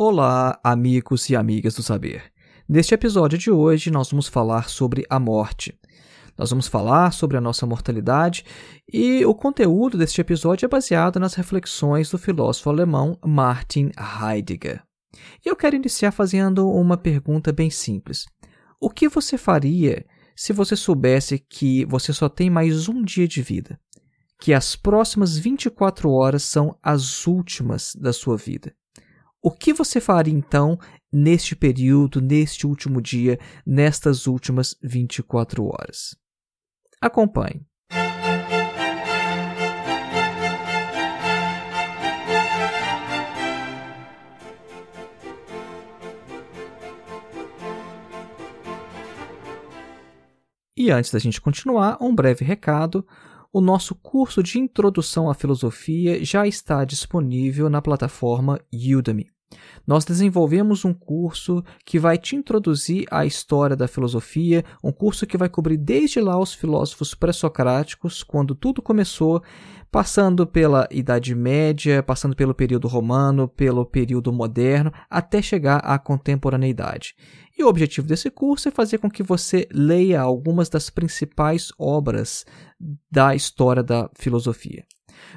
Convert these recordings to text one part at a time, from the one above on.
Olá, amigos e amigas do saber. Neste episódio de hoje, nós vamos falar sobre a morte. Nós vamos falar sobre a nossa mortalidade e o conteúdo deste episódio é baseado nas reflexões do filósofo alemão Martin Heidegger. E eu quero iniciar fazendo uma pergunta bem simples. O que você faria se você soubesse que você só tem mais um dia de vida? Que as próximas 24 horas são as últimas da sua vida? O que você faria então neste período, neste último dia, nestas últimas 24 horas? Acompanhe. E antes da gente continuar, um breve recado. O nosso curso de Introdução à Filosofia já está disponível na plataforma Udemy. Nós desenvolvemos um curso que vai te introduzir à história da filosofia, um curso que vai cobrir desde lá os filósofos pré-socráticos, quando tudo começou, passando pela Idade Média, passando pelo período romano, pelo período moderno, até chegar à contemporaneidade. E o objetivo desse curso é fazer com que você leia algumas das principais obras da história da filosofia.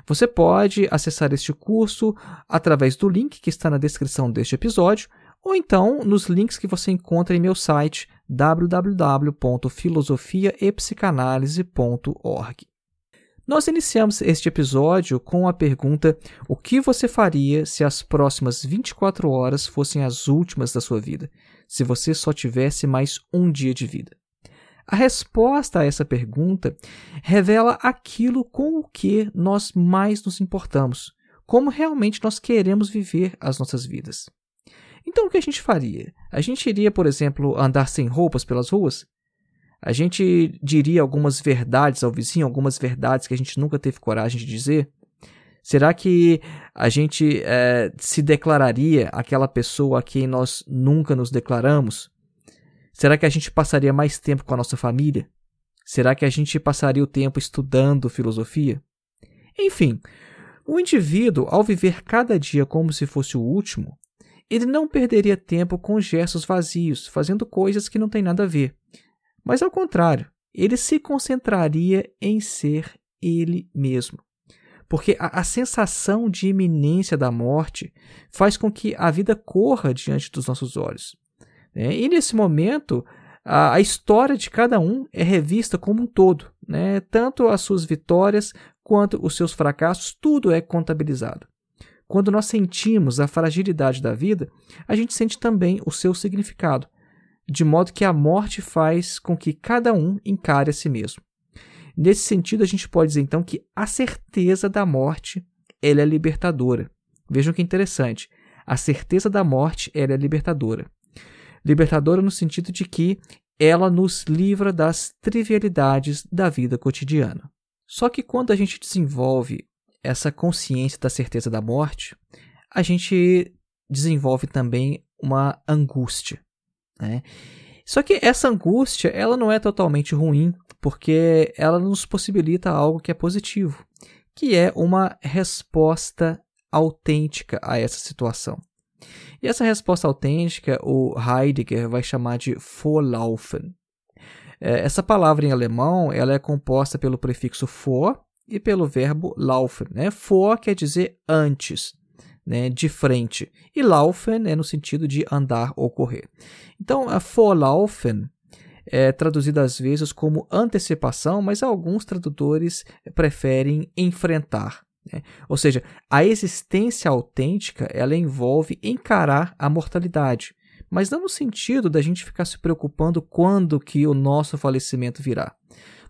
Você pode acessar este curso através do link que está na descrição deste episódio, ou então nos links que você encontra em meu site www.filosofiaepsicanalise.org. Nós iniciamos este episódio com a pergunta: o que você faria se as próximas 24 horas fossem as últimas da sua vida? Se você só tivesse mais um dia de vida? A resposta a essa pergunta revela aquilo com o que nós mais nos importamos, como realmente nós queremos viver as nossas vidas. Então, o que a gente faria? A gente iria, por exemplo, andar sem roupas pelas ruas? A gente diria algumas verdades ao vizinho, algumas verdades que a gente nunca teve coragem de dizer? Será que a gente é, se declararia aquela pessoa a quem nós nunca nos declaramos? Será que a gente passaria mais tempo com a nossa família? Será que a gente passaria o tempo estudando filosofia? Enfim, o indivíduo, ao viver cada dia como se fosse o último, ele não perderia tempo com gestos vazios, fazendo coisas que não têm nada a ver. Mas ao contrário, ele se concentraria em ser ele mesmo. Porque a, a, sensação de iminência da morte faz com que a vida corra diante dos nossos olhos. Né? E nesse momento, a, a, história de cada um é revista como um todo. Né? Tanto as suas vitórias quanto os seus fracassos, tudo é contabilizado. Quando nós sentimos a fragilidade da vida, a gente sente também o seu significado de modo que a morte faz com que cada um encare a si mesmo. Nesse sentido, a gente pode dizer então que a certeza da morte ela é libertadora. Vejam que interessante. A certeza da morte ela é libertadora. Libertadora no sentido de que ela nos livra das trivialidades da vida cotidiana. Só que quando a gente desenvolve essa consciência da certeza da morte, a gente desenvolve também uma angústia. Né? Só que essa angústia ela não é totalmente ruim, porque ela nos possibilita algo que é positivo, que é uma resposta autêntica a essa situação. E essa resposta autêntica o Heidegger vai chamar de Vorlaufen. É, essa palavra em alemão ela é composta pelo prefixo vor e pelo verbo laufen. Né? Vor quer dizer antes, né, de frente. E laufen é no sentido de andar ou correr. Então, a vorlaufen é traduzida às vezes como antecipação, mas alguns tradutores preferem enfrentar. Né? Ou seja, a existência autêntica ela envolve encarar a mortalidade, mas não no sentido da gente ficar se preocupando quando que o nosso falecimento virá,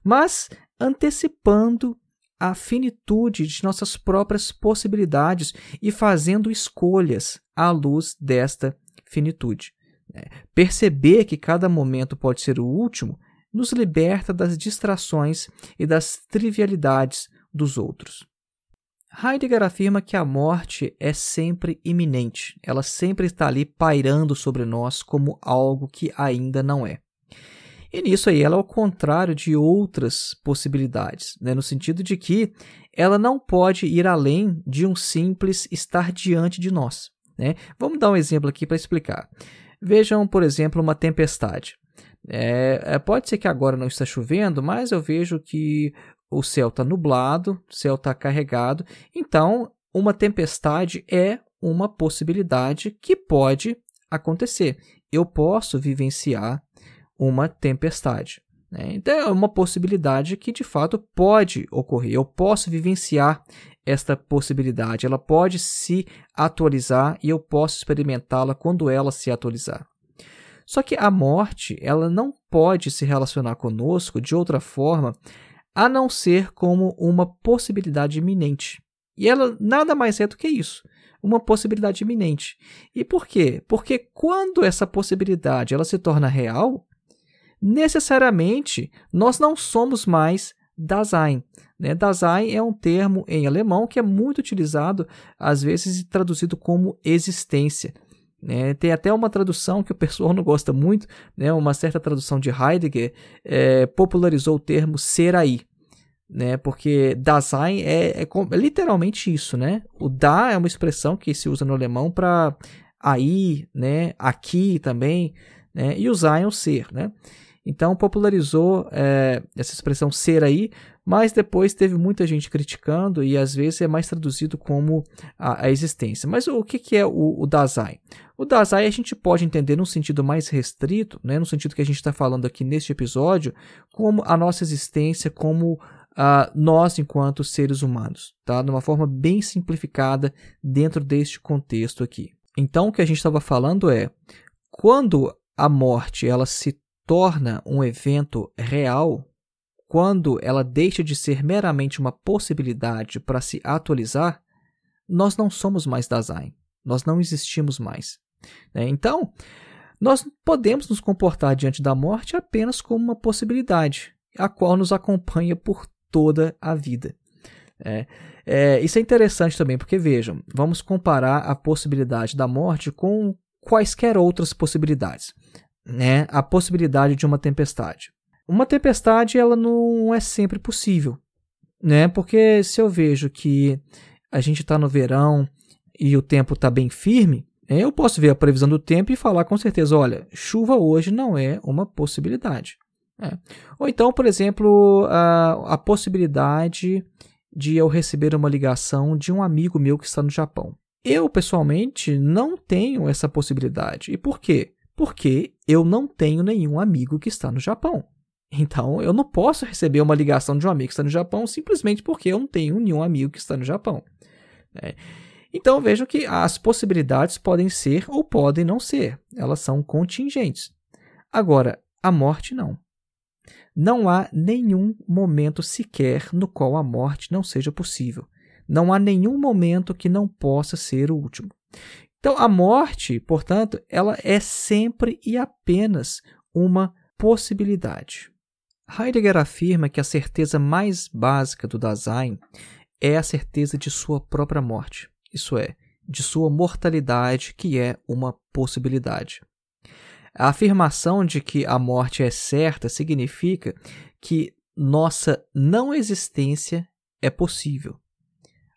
mas antecipando a finitude de nossas próprias possibilidades e fazendo escolhas à luz desta finitude. É, perceber que cada momento pode ser o último nos liberta das distrações e das trivialidades dos outros. Heidegger afirma que a morte é sempre iminente, ela sempre está ali pairando sobre nós como algo que ainda não é. E nisso aí ela é o contrário de outras possibilidades, né? no sentido de que ela não pode ir além de um simples estar diante de nós. Né? Vamos dar um exemplo aqui para explicar. Vejam, por exemplo, uma tempestade. É, é, pode ser que agora não está chovendo, mas eu vejo que o céu está nublado, o céu está carregado. Então, uma tempestade é uma possibilidade que pode acontecer. Eu posso vivenciar uma tempestade. Né? Então, é uma possibilidade que de fato pode ocorrer. Eu posso vivenciar esta possibilidade. Ela pode se atualizar e eu posso experimentá-la quando ela se atualizar. Só que a morte, ela não pode se relacionar conosco de outra forma a não ser como uma possibilidade iminente. E ela nada mais é do que isso, uma possibilidade iminente. E por quê? Porque quando essa possibilidade ela se torna real, necessariamente nós não somos mais Dasein. Né? Dasein é um termo em alemão que é muito utilizado, às vezes traduzido como existência. Né? Tem até uma tradução que o pessoal não gosta muito, né? uma certa tradução de Heidegger é, popularizou o termo ser aí. Né? Porque Dasein é, é, é literalmente isso. Né? O da é uma expressão que se usa no alemão para aí, né? aqui também, né? e o sein é o ser. Né? Então popularizou é, essa expressão ser aí, mas depois teve muita gente criticando e às vezes é mais traduzido como a, a existência. Mas o que, que é o, o Dasein? O Dasein a gente pode entender num sentido mais restrito, né, no sentido que a gente está falando aqui neste episódio, como a nossa existência, como uh, nós enquanto seres humanos, tá? de uma forma bem simplificada dentro deste contexto aqui. Então o que a gente estava falando é quando a morte ela se torna um evento real quando ela deixa de ser meramente uma possibilidade para se atualizar, nós não somos mais Dasein. Nós não existimos mais. Né? Então, nós podemos nos comportar diante da morte apenas como uma possibilidade, a qual nos acompanha por toda a vida. É, é, isso é interessante também, porque vejam, vamos comparar a possibilidade da morte com quaisquer outras possibilidades né, a possibilidade de uma tempestade. Uma tempestade ela não é sempre possível, né? Porque se eu vejo que a gente está no verão e o tempo está bem firme, eu posso ver a previsão do tempo e falar com certeza, olha, chuva hoje não é uma possibilidade. É. Ou então, por exemplo, a, a possibilidade de eu receber uma ligação de um amigo meu que está no Japão. Eu, pessoalmente, não tenho essa possibilidade. E por quê? porque eu não tenho nenhum amigo que está no Japão. Então, eu não posso receber uma ligação de um amigo que está no Japão simplesmente porque eu não tenho nenhum amigo que está no Japão. Né? Então, vejo que as possibilidades podem ser ou podem não ser. Elas são contingentes. Agora, a morte não. Não há nenhum momento sequer no qual a morte não seja possível. Não há nenhum momento que não possa ser o último. Então, a morte, portanto, ela é sempre e apenas uma possibilidade. Heidegger afirma que a certeza mais básica do Dasein é a certeza de sua própria morte, isso é, de sua mortalidade, que é uma possibilidade. A afirmação de que a morte é certa significa que nossa não existência é possível.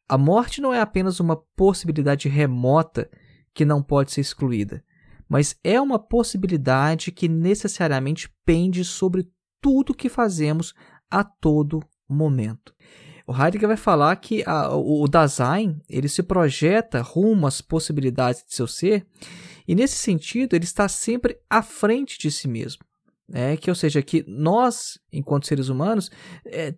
A morte não é apenas uma possibilidade remota que não pode ser excluída, mas é uma possibilidade que necessariamente pende sobre tudo que fazemos a todo momento. O Heidegger vai falar que a, o Dasein ele se projeta rumo às possibilidades de seu ser e nesse sentido ele está sempre à frente de si mesmo, né? Que ou seja que nós, enquanto seres humanos, é,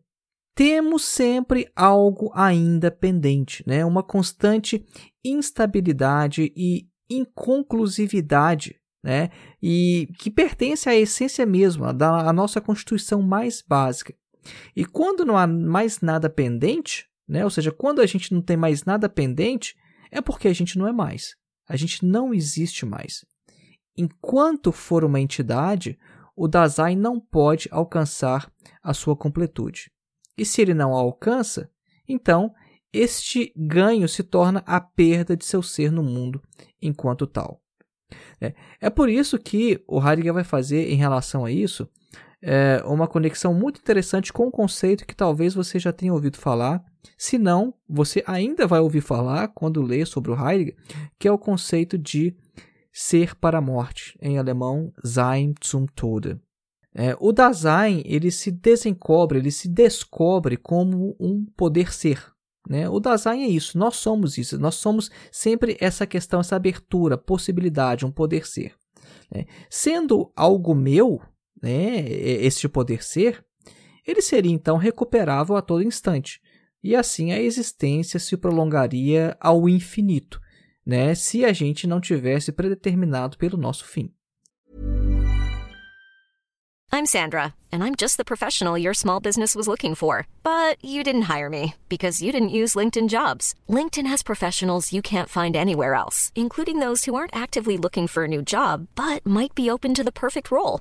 temos sempre algo ainda pendente, né? Uma constante instabilidade e inconclusividade, né? E que pertence à essência mesma da nossa constituição mais básica. E quando não há mais nada pendente, né? ou seja, quando a gente não tem mais nada pendente, é porque a gente não é mais. A gente não existe mais. Enquanto for uma entidade, o Dasein não pode alcançar a sua completude. E se ele não a alcança, então este ganho se torna a perda de seu ser no mundo enquanto tal. É, é por isso que o Heidegger vai fazer, em relação a isso, é, uma conexão muito interessante com um conceito que talvez você já tenha ouvido falar, se não, você ainda vai ouvir falar quando ler sobre o Heidegger, que é o conceito de ser para a morte, em alemão Sein zum Tode. É, o Dasein ele se desencobre, ele se descobre como um poder ser. Né? O Dasein é isso, nós somos isso, nós somos sempre essa questão, essa abertura, possibilidade, um poder ser. Né? Sendo algo meu, né, este poder ser, ele seria então recuperável a todo instante. E assim a existência se prolongaria ao infinito, né, se a gente não tivesse predeterminado pelo nosso fim. I'm Sandra, and I'm just the professional your small business was looking for. But you didn't hire me because you didn't use LinkedIn jobs. LinkedIn has professionals you can't find anywhere else, including those who aren't actively looking for a new job but might be open to the perfect role,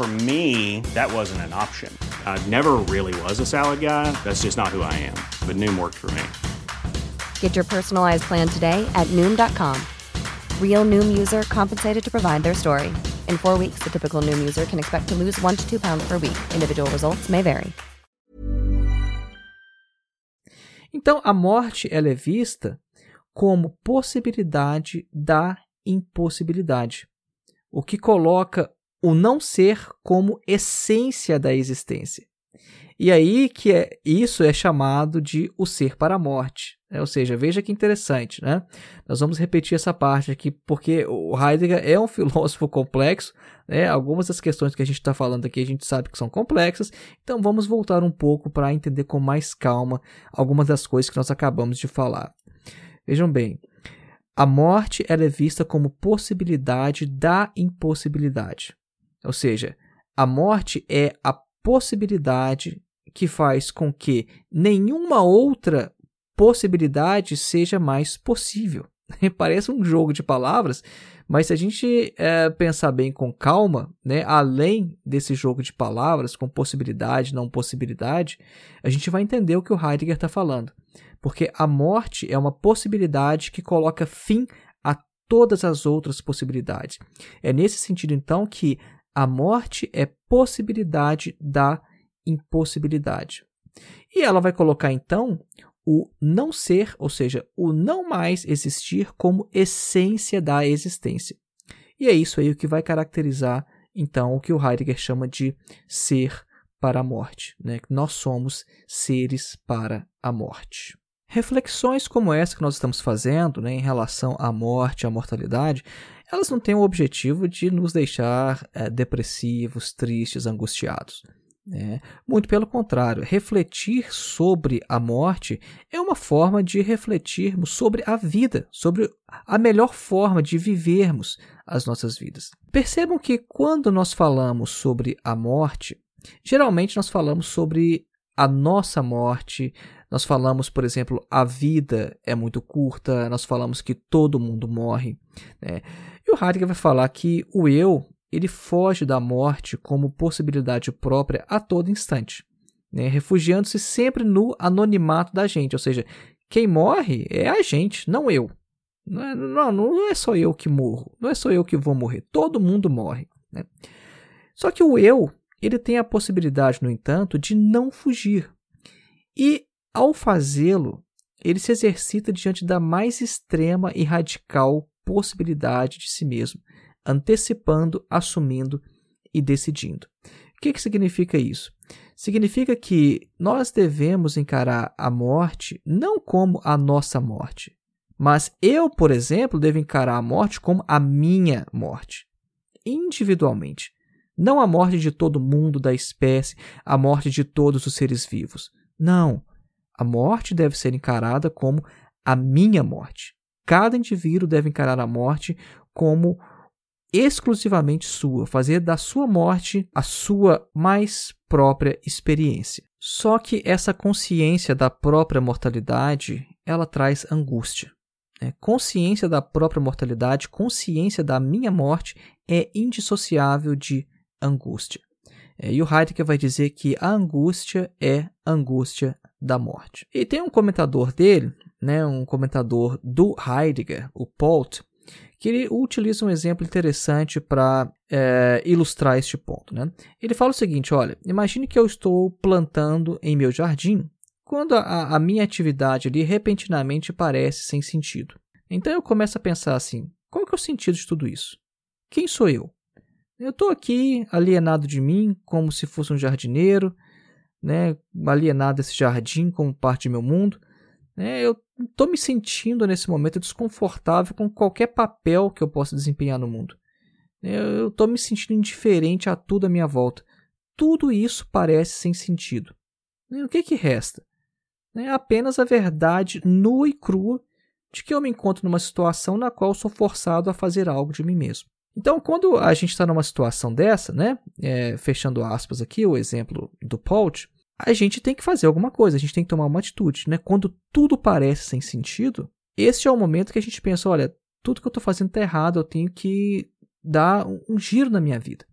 For me, that wasn't an option. I never really was a salad guy. That's just not who I am. But Noom worked for me. Get your personalized plan today at Noom.com. Real Noom user compensated to provide their story. In four weeks, the typical Noom user can expect to lose one to two pounds per week. Individual results may vary. Então, a morte ela é vista como possibilidade da impossibilidade, o que coloca o não ser como essência da existência. E aí que é, isso é chamado de o ser para a morte. Né? Ou seja, veja que interessante, né? Nós vamos repetir essa parte aqui, porque o Heidegger é um filósofo complexo, né? Algumas das questões que a gente está falando aqui a gente sabe que são complexas, então vamos voltar um pouco para entender com mais calma algumas das coisas que nós acabamos de falar. Vejam bem, a morte ela é vista como possibilidade da impossibilidade. Ou seja, a morte é a possibilidade que faz com que nenhuma outra possibilidade seja mais possível. Parece um jogo de palavras, mas se a gente é, pensar bem com calma, né, além desse jogo de palavras, com possibilidade, não possibilidade, a gente vai entender o que o Heidegger está falando. Porque a morte é uma possibilidade que coloca fim a todas as outras possibilidades. É nesse sentido, então, que a morte é possibilidade da impossibilidade. E ela vai colocar então o não ser, ou seja, o não mais existir como essência da existência. E é isso aí o que vai caracterizar então o que o Heidegger chama de ser para a morte. Né? Nós somos seres para a morte. Reflexões como essa que nós estamos fazendo né, em relação à morte, à mortalidade, elas não têm o objetivo de nos deixar é, depressivos, tristes, angustiados. É, muito pelo contrário, refletir sobre a morte é uma forma de refletirmos sobre a vida, sobre a melhor forma de vivermos as nossas vidas. Percebam que quando nós falamos sobre a morte, geralmente nós falamos sobre a nossa morte, nós falamos, por exemplo, a vida é muito curta, nós falamos que todo mundo morre. Né? E o Heidegger vai falar que o eu ele foge da morte como possibilidade própria a todo instante, né? refugiando-se sempre no anonimato da gente, ou seja, quem morre é a gente, não eu. Não é, não, não é só eu que morro, não é só eu que vou morrer, todo mundo morre. Né? Só que o eu, ele tem a possibilidade, no entanto, de não fugir. E, ao fazê-lo, ele se exercita diante da mais extrema e radical possibilidade de si mesmo, antecipando, assumindo e decidindo. O que, que significa isso? significa que nós devemos encarar a morte não como a nossa morte, mas eu, por exemplo, devo encarar a morte como a minha morte, individualmente. Não a morte de todo mundo da espécie, a morte de todos os seres vivos. Não. A morte deve ser encarada como a minha morte. Cada indivíduo deve encarar a morte como exclusivamente sua, fazer da sua morte a sua mais própria experiência. Só que essa consciência da própria mortalidade, ela traz angústia. Né? Consciência da própria mortalidade, consciência da minha morte é indissociável de angústia. É, e o Heidegger vai dizer que a angústia é angústia da morte. E tem um comentador dele, né, um comentador do Heidegger, o Polt, que ele utiliza um exemplo interessante para é, ilustrar este ponto. Né? Ele fala o seguinte: olha, imagine que eu estou plantando em meu jardim quando a, a minha atividade ali repentinamente parece sem sentido. Então eu começo a pensar assim: qual que é o sentido de tudo isso? Quem sou eu? Eu estou aqui alienado de mim, como se fosse um jardineiro, né, alienado desse jardim como parte do meu mundo. Né, eu estou me sentindo nesse momento desconfortável com qualquer papel que eu possa desempenhar no mundo. Eu estou me sentindo indiferente a tudo à minha volta. Tudo isso parece sem sentido. E o que, que resta? É apenas a verdade nua e crua de que eu me encontro numa situação na qual sou forçado a fazer algo de mim mesmo. Então, quando a gente está numa situação dessa, né, é, fechando aspas aqui, o exemplo do Pault, a gente tem que fazer alguma coisa, a gente tem que tomar uma atitude. Né? Quando tudo parece sem sentido, este é o momento que a gente pensa: olha, tudo que eu estou fazendo está errado, eu tenho que dar um giro na minha vida.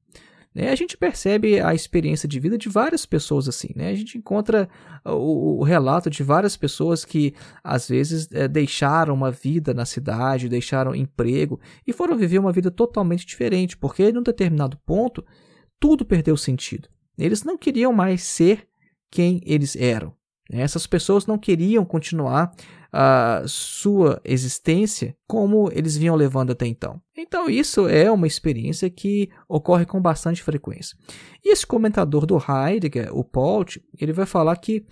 Né? A gente percebe a experiência de vida de várias pessoas assim. Né? A gente encontra o, o relato de várias pessoas que, às vezes, é, deixaram uma vida na cidade, deixaram emprego e foram viver uma vida totalmente diferente, porque, num determinado ponto, tudo perdeu sentido. Eles não queriam mais ser quem eles eram. Essas pessoas não queriam continuar a sua existência como eles vinham levando até então. Então, isso é uma experiência que ocorre com bastante frequência. E esse comentador do Heidegger, o Polt, ele vai falar que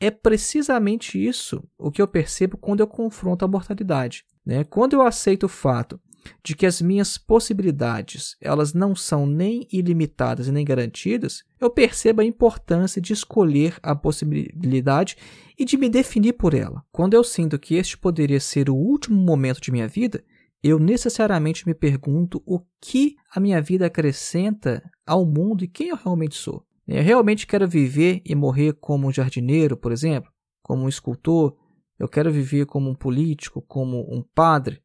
é precisamente isso o que eu percebo quando eu confronto a mortalidade. Né? Quando eu aceito o fato de que as minhas possibilidades elas não são nem ilimitadas e nem garantidas, eu percebo a importância de escolher a possibilidade e de me definir por ela. Quando eu sinto que este poderia ser o último momento de minha vida, eu necessariamente me pergunto o que a minha vida acrescenta ao mundo e quem eu realmente sou. Eu realmente quero viver e morrer como um jardineiro, por exemplo, como um escultor, eu quero viver como um político, como um padre?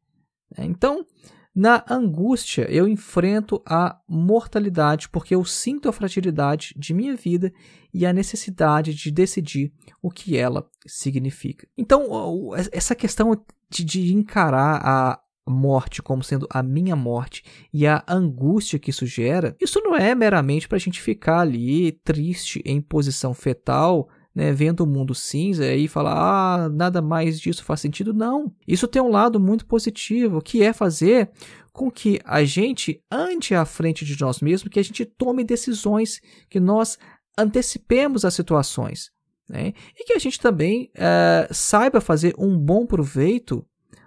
Então, na angústia, eu enfrento a mortalidade porque eu sinto a fragilidade de minha vida e a necessidade de decidir o que ela significa. Então, essa questão de, de encarar a morte como sendo a minha morte e a angústia que isso gera, isso não é meramente para a gente ficar ali triste em posição fetal né, vendo o mundo cinza e falar, ah, nada mais disso faz sentido. Não. Isso tem um lado muito positivo, que é fazer com que a gente ande à frente de nós mesmos, que a gente tome decisões, que nós antecipemos as situações. Né? E que a gente também é, saiba fazer um bom proveito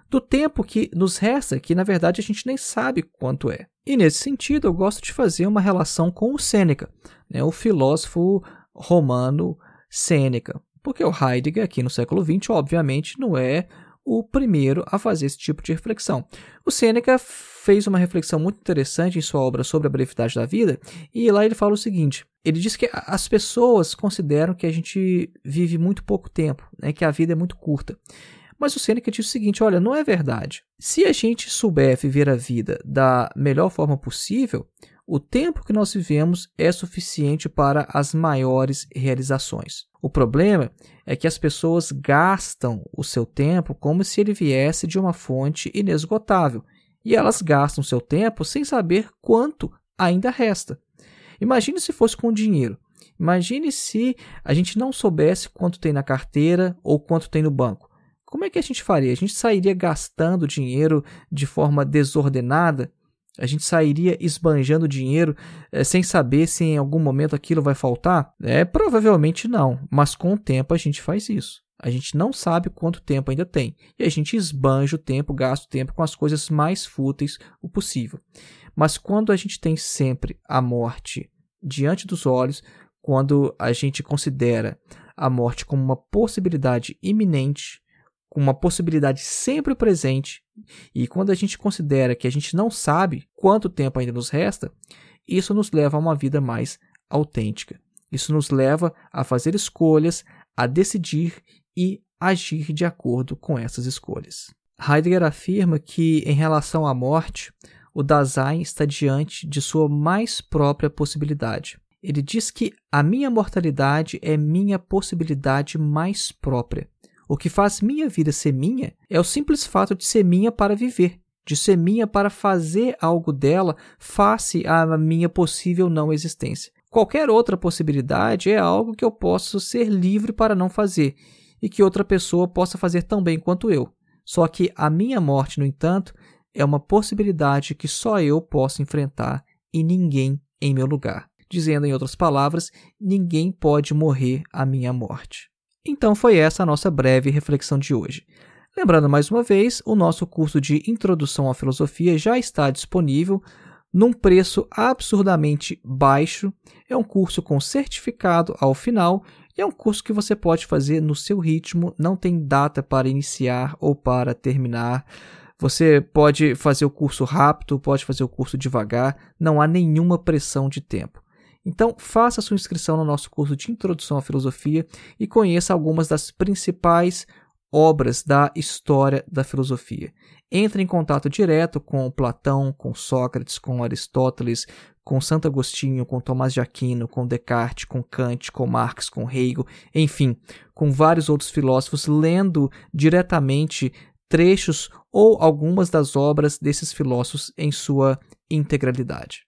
do tempo que nos resta, que na verdade a gente nem sabe quanto é. E nesse sentido, eu gosto de fazer uma relação com o Sêneca, né, o filósofo romano Sêneca, porque o Heidegger, aqui no século XX, obviamente não é o primeiro a fazer esse tipo de reflexão. O Sêneca fez uma reflexão muito interessante em sua obra sobre a brevidade da vida, e lá ele fala o seguinte: ele diz que as pessoas consideram que a gente vive muito pouco tempo, né, que a vida é muito curta. Mas o Sêneca diz o seguinte: olha, não é verdade. Se a gente souber viver a vida da melhor forma possível, o tempo que nós vivemos é suficiente para as maiores realizações. O problema é que as pessoas gastam o seu tempo como se ele viesse de uma fonte inesgotável, e elas gastam seu tempo sem saber quanto ainda resta. Imagine se fosse com dinheiro. Imagine se a gente não soubesse quanto tem na carteira ou quanto tem no banco. Como é que a gente faria? A gente sairia gastando dinheiro de forma desordenada? A gente sairia esbanjando dinheiro é, sem saber se em algum momento aquilo vai faltar? É, provavelmente não, mas com o tempo a gente faz isso. A gente não sabe quanto tempo ainda tem e a gente esbanja o tempo, gasta o tempo com as coisas mais fúteis o possível. Mas quando a gente tem sempre a morte diante dos olhos, quando a gente considera a morte como uma possibilidade iminente, com uma possibilidade sempre presente, e quando a gente considera que a gente não sabe quanto tempo ainda nos resta, isso nos leva a uma vida mais autêntica. Isso nos leva a fazer escolhas, a decidir e agir de acordo com essas escolhas. Heidegger afirma que, em relação à morte, o Dasein está diante de sua mais própria possibilidade. Ele diz que a minha mortalidade é minha possibilidade mais própria. O que faz minha vida ser minha é o simples fato de ser minha para viver, de ser minha para fazer algo dela face à minha possível não existência. Qualquer outra possibilidade é algo que eu posso ser livre para não fazer e que outra pessoa possa fazer tão bem quanto eu. Só que a minha morte, no entanto, é uma possibilidade que só eu posso enfrentar e ninguém em meu lugar. Dizendo em outras palavras, ninguém pode morrer à minha morte. Então foi essa a nossa breve reflexão de hoje. Lembrando mais uma vez, o nosso curso de Introdução à Filosofia já está disponível num preço absurdamente baixo. É um curso com certificado ao final e é um curso que você pode fazer no seu ritmo, não tem data para iniciar ou para terminar. Você pode fazer o curso rápido, pode fazer o curso devagar, não há nenhuma pressão de tempo. Então, faça sua inscrição no nosso curso de Introdução à Filosofia e conheça algumas das principais obras da história da filosofia. Entre em contato direto com Platão, com Sócrates, com Aristóteles, com Santo Agostinho, com Tomás de Aquino, com Descartes, com Kant, com Marx, com Hegel, enfim, com vários outros filósofos, lendo diretamente trechos ou algumas das obras desses filósofos em sua integralidade.